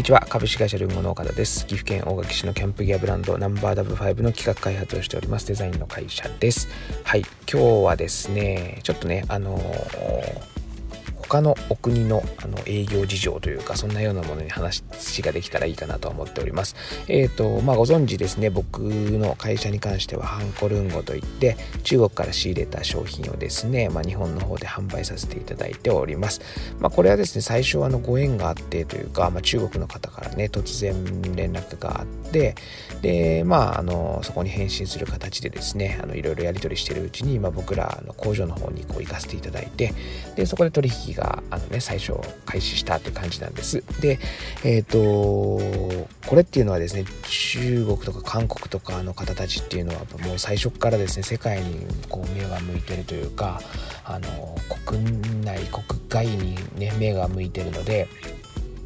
にちは。株式会社ルンゴの岡田です。岐阜県大垣市のキャンプギアブランドナンバー W5 の企画開発をしております。デザインの会社です。はい。今日はですねちょっとねあのー他のお国のあの営業事情というかそんなようなものに話ができたらいいかなと思っております。えっ、ー、とまあご存知ですね僕の会社に関してはハンコルンゴといって中国から仕入れた商品をですね、まあ、日本の方で販売させていただいております。まあ、これはですね最初はあのご縁があってというか、まあ、中国の方からね突然連絡があってでまああのそこに返信する形でですねあのいろいろやり取りしてるうちに、まあ、僕らの工場の方にこう行かせていただいてでそこで取引ががあのね最初開始したって感じなんです。でえっ、ー、とこれっていうのはですね中国とか韓国とかの方たちっていうのはもう最初からですね世界にこう目が向いてるというかあの国内国外にね目が向いてるので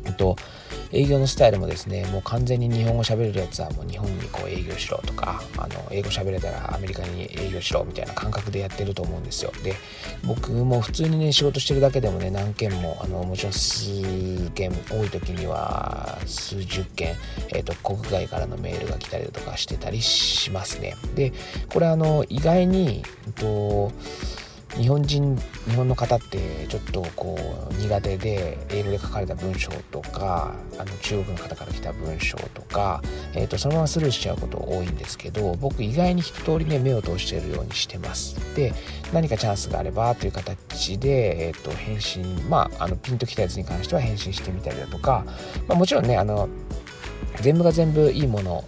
えっと営業のスタイルもですねもう完全に日本語喋れるやつはもう日本にこう営業しろとかあの英語喋れたらアメリカに営業しろみたいな感覚でやってると思うんですよ。で僕も普通にね仕事してるだけでもね何件もあのもちろん数件多い時には数十件、えーと、国外からのメールが来たりとかしてたりしますね。でこれあの意外に、えっと日本人日本の方ってちょっとこう苦手で英語で書かれた文章とかあの中国の方から来た文章とか、えー、とそのままスルーしちゃうこと多いんですけど僕意外に一通りね目を通しているようにしてます。で何かチャンスがあればという形で、えー、と返信まああのピンときたやつに関しては返信してみたりだとか、まあ、もちろんねあの全部が全部いいもの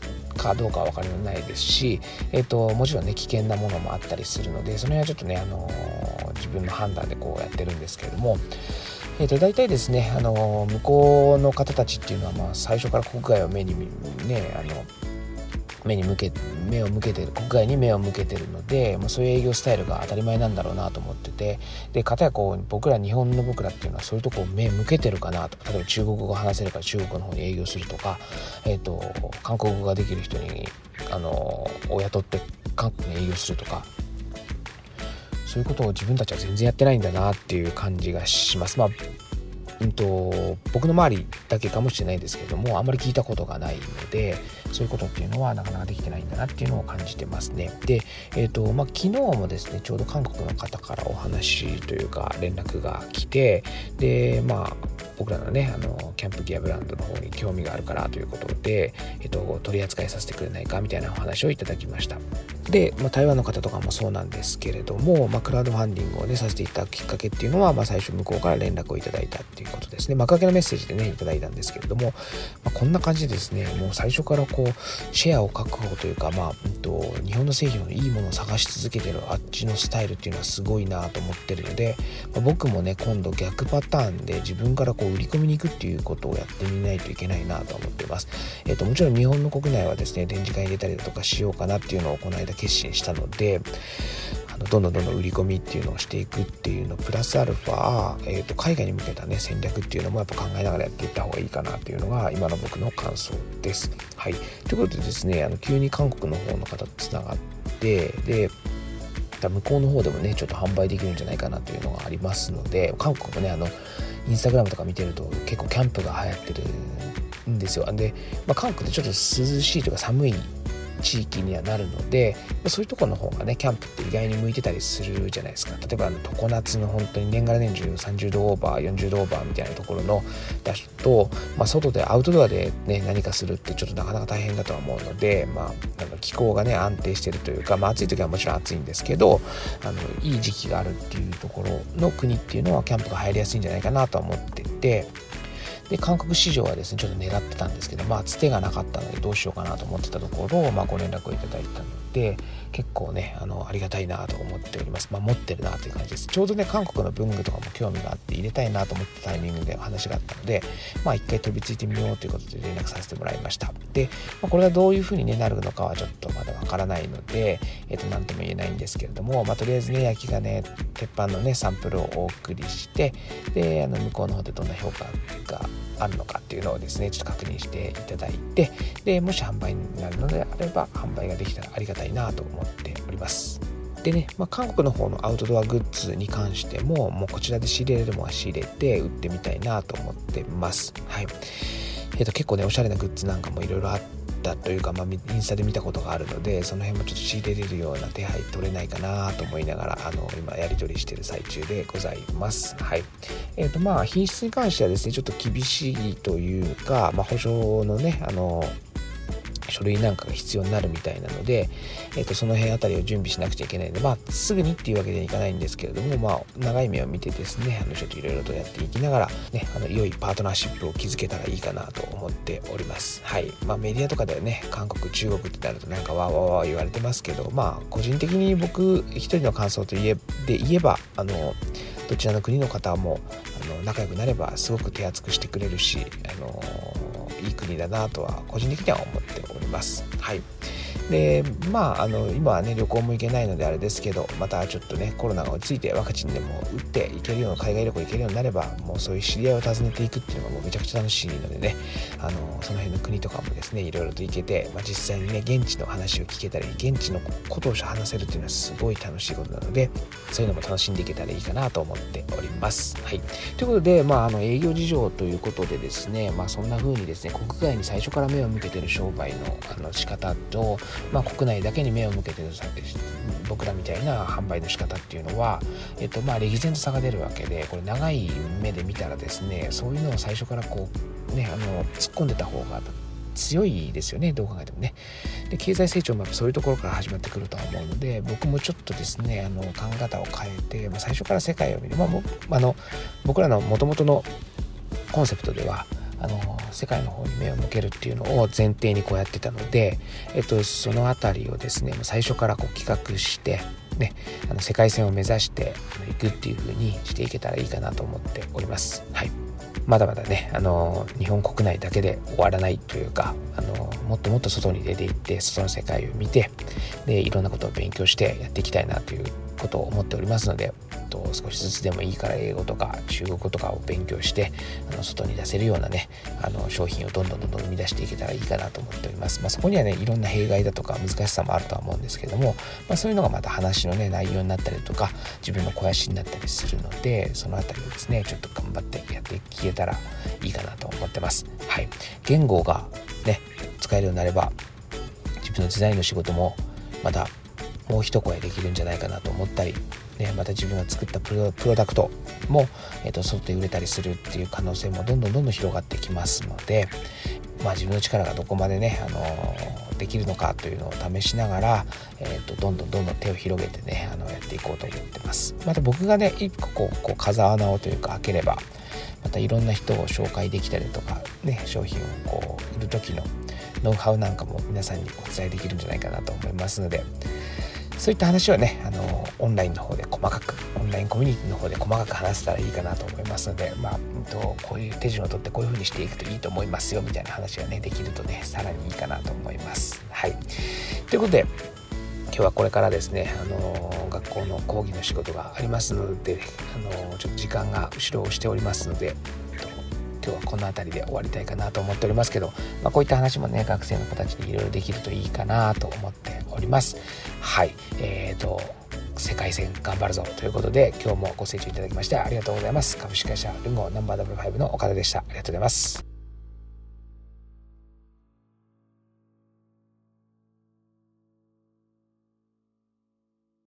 かどうかは分かりないですし、えーと、もちろんね危険なものもあったりするのでその辺はちょっとね、あのー、自分の判断でこうやってるんですけれども、えーと、大体ですね、あのー、向こうの方たちっていうのは、まあ、最初から国外を目にねあの目に向け目を向けてる国外に目を向けてるので、まあ、そういう営業スタイルが当たり前なんだろうなと思っててでかたやこう僕ら日本の僕らっていうのはそういうとこを目向けてるかなと例えば中国語が話せるから中国の方に営業するとか、えーと、韓国語ができる人にあのを雇って韓国に営業するとかそういうことを自分たちは全然やってないんだなっていう感じがします。まあうんと、僕の周りだけかもしれないですけれどもあんまり聞いたことがないのでそういうことっていうのはなかなかできてないんだなっていうのを感じてますね。で、えーとまあ、昨日もですねちょうど韓国の方からお話というか連絡が来てでまあ僕らのねあのキャンプギアブランドの方に興味があるからということで、えっと、取り扱いさせてくれないかみたいなお話をいただきました。で、まあ、台湾の方とかもそうなんですけれども、まあ、クラウドファンディングをねさせていただくきっかけっていうのは、まあ、最初向こうから連絡をいただいたっていうことですね。幕開けのメッセージでねいただいたんですけれども、まあ、こんな感じでですねもう最初からこうシェアを確保というか、まあ、うんと、日本の製品のいいものを探し続けてるあっちのスタイルっていうのはすごいなと思ってるので、まあ、僕もね今度逆パターンで自分からこう売り込みに行くっていうことをやってみないといけないなと思ってます。えっ、ともちろん日本の国内はですね展示会に出たりだとかしようかなっていうのをこの間決心したのでどんどんどんどん売り込みっていうのをしていくっていうのプラスアルファ、えー、と海外に向けたね戦略っていうのもやっぱ考えながらやっていった方がいいかなっていうのが今の僕の感想です。はい、ということでですねあの急に韓国の方の方とつながってで向こうの方でもねちょっと販売できるんじゃないかなというのがありますので韓国もねあのインスタグラムとか見てると結構キャンプが流行ってるんですよで、まあ、韓国ってちょっと涼しいというか寒い地域にはなるのでそういうとこの方がねキャンプって意外に向いてたりするじゃないですか例えばあの常夏の本当に年がら年中30度オーバー40度オーバーみたいなところの場所と、まあ、外でアウトドアでね何かするってちょっとなかなか大変だとは思うので、まあ、あの気候がね安定してるというか、まあ、暑い時はもちろん暑いんですけどあのいい時期があるっていうところの国っていうのはキャンプが入りやすいんじゃないかなとは思ってて。で韓国市場はですねちょっと狙ってたんですけどまあつてがなかったのでどうしようかなと思ってたところを、まあ、ご連絡をいただいたので結構ねあのありがたいなと思っております、まあ、持ってるなという感じです。ちょうどね韓国の文具とかも興味があって入れたいなと思ったタイミングで話があったのでまあ一回飛びついてみようということで連絡させてもらいました。で、まあ、これがどういうふうに、ね、なるのかはちょっとまだわからないので、えっ、ー、と何とも言えないんですけれども、まあ、とりあえずね焼き金鉄板のねサンプルをお送りしてであの向こうの方でどんな評価があるのかっていうのをですねちょっと確認していただいてでもし販売になるのであれば販売ができたらありがたいなと思っております。でね、まあ、韓国の方のアウトドアグッズに関してももうこちらで仕入れるものは仕入れて売ってみたいなと思ってます。はい。えー、と結構ねおしゃれなグッズなんかもいろいろあったというか、まあ、インスタで見たことがあるのでその辺もちょっと仕入れれるような手配取れないかなと思いながらあの今やり取りしてる最中でございます。はいえーとまあ、品質に関してはですねちょっと厳しいというか、まあ、保証のねあの書類なんかが必要になるみたいなので、えー、とその辺あたりを準備しなくちゃいけないので、まあ、すぐにっていうわけにはいかないんですけれども、まあ、長い目を見てですねあのちょっといろいろとやっていきながら、ね、あの良いパートナーシップを築けたらいいかなと思っております。はいまあ、メディアとかではね韓国中国ってなるとなんかわーわーわー言われてますけど、まあ、個人的に僕一人の感想といえで言えばあのどちらの国の方もあの仲良くなればすごく手厚くしてくれるし、あのいい国だなとは個人的には思っております。はいでまああの今はね旅行も行けないのであれですけどまたちょっとねコロナが落ち着いてワクチンでも打って行けるような海外旅行行けるようになればもうそういう知り合いを訪ねていくっていうのがもうめちゃくちゃ楽しいのでねあのその辺の国とかもですねいろいろと行けて、まあ、実際にね現地の話を聞けたり現地のことを話せるっていうのはすごい楽しいことなのでそういうのも楽しんでいけたらいいかなと思っております。はい、ということで、まあ、あの営業事情ということでですね、まあ、そんな風にですね国外に最初から目を向けてる商売のあの仕方と、まあ、国内だけに目を向けてる僕らみたいな販売の仕方っていうのは、えっとまあ、歴然と差が出るわけでこれ長い目で見たらですねそういうのを最初からこうねあの突っ込んでた方が強いですよねどう考えてもね。で経済成長もやっぱそういうところから始まってくるとは思うので僕もちょっとですねあの考え方を変えて、まあ、最初から世界を見る、まあ、あの僕らのもともとのコンセプトではあの世界の方に目を向けるっていうのを前提にこうやってたので、えっと、その辺りをですね最初からこう企画してね、あの世界戦を目指していくっていう風にしていけたらいいかなと思っております。はい、まだまだね、あの日本国内だけで終わらないというか、あのもっともっと外に出ていって外の世界を見てでいろんなことを勉強してやっていきたいなということを思っておりますのでと少しずつでもいいから英語とか中国語とかを勉強してあの外に出せるようなねあの商品をどんどんどんどん生み出していけたらいいかなと思っております。まあ、そこにはねいろんな弊害だとか難しさもあるとは思うんですけども、まあ、そういうのがまた話のね内容になったりとか自分の肥やしになったりするのでその辺りをですねちょっと頑張ってやっていけたらいいかなと思ってます。はい、言語がね使えるようになれば自分のデザインの仕事もまたもう一声できるんじゃないかなと思ったりね、また自分が作ったプロダクトも、えーと、外で売れたりするっていう可能性もどんどんどんどん広がってきますので、まあ、自分の力がどこまでね、あのー、できるのかというのを試しながら、えーと、どんどんどんどん手を広げてねあのやっていこうと思ってます。また僕がね一個こうこう風穴をというか開ければまたいろんな人を紹介できたりとかね商品をこう売る時のノウハウなんかも皆さんにお伝えできるんじゃないかなと思いますのでそういった話はね、あの、オンラインの方で細かく、オンラインコミュニティの方で細かく話せたらいいかなと思いますので、まあ、とこういう手順をとってこういう風にしていくといいと思いますよ、みたいな話がね、できるとね、さらにいいかなと思います。はい。ということで、今日はこれからですね、あの学校の講義の仕事がありますので、あのちょっと時間が後ろをしておりますので、今日はこの辺りで終わりたいかなと思っておりますけど、まあ、こういった話もね学生の子たちにいろいろできるといいかなと思っております。はい。えーと世界戦頑張るぞということで今日もご清聴いただきましてありがとうございます。株式会社ルンゴナンバー W5 の岡田でした。ありがとうございます。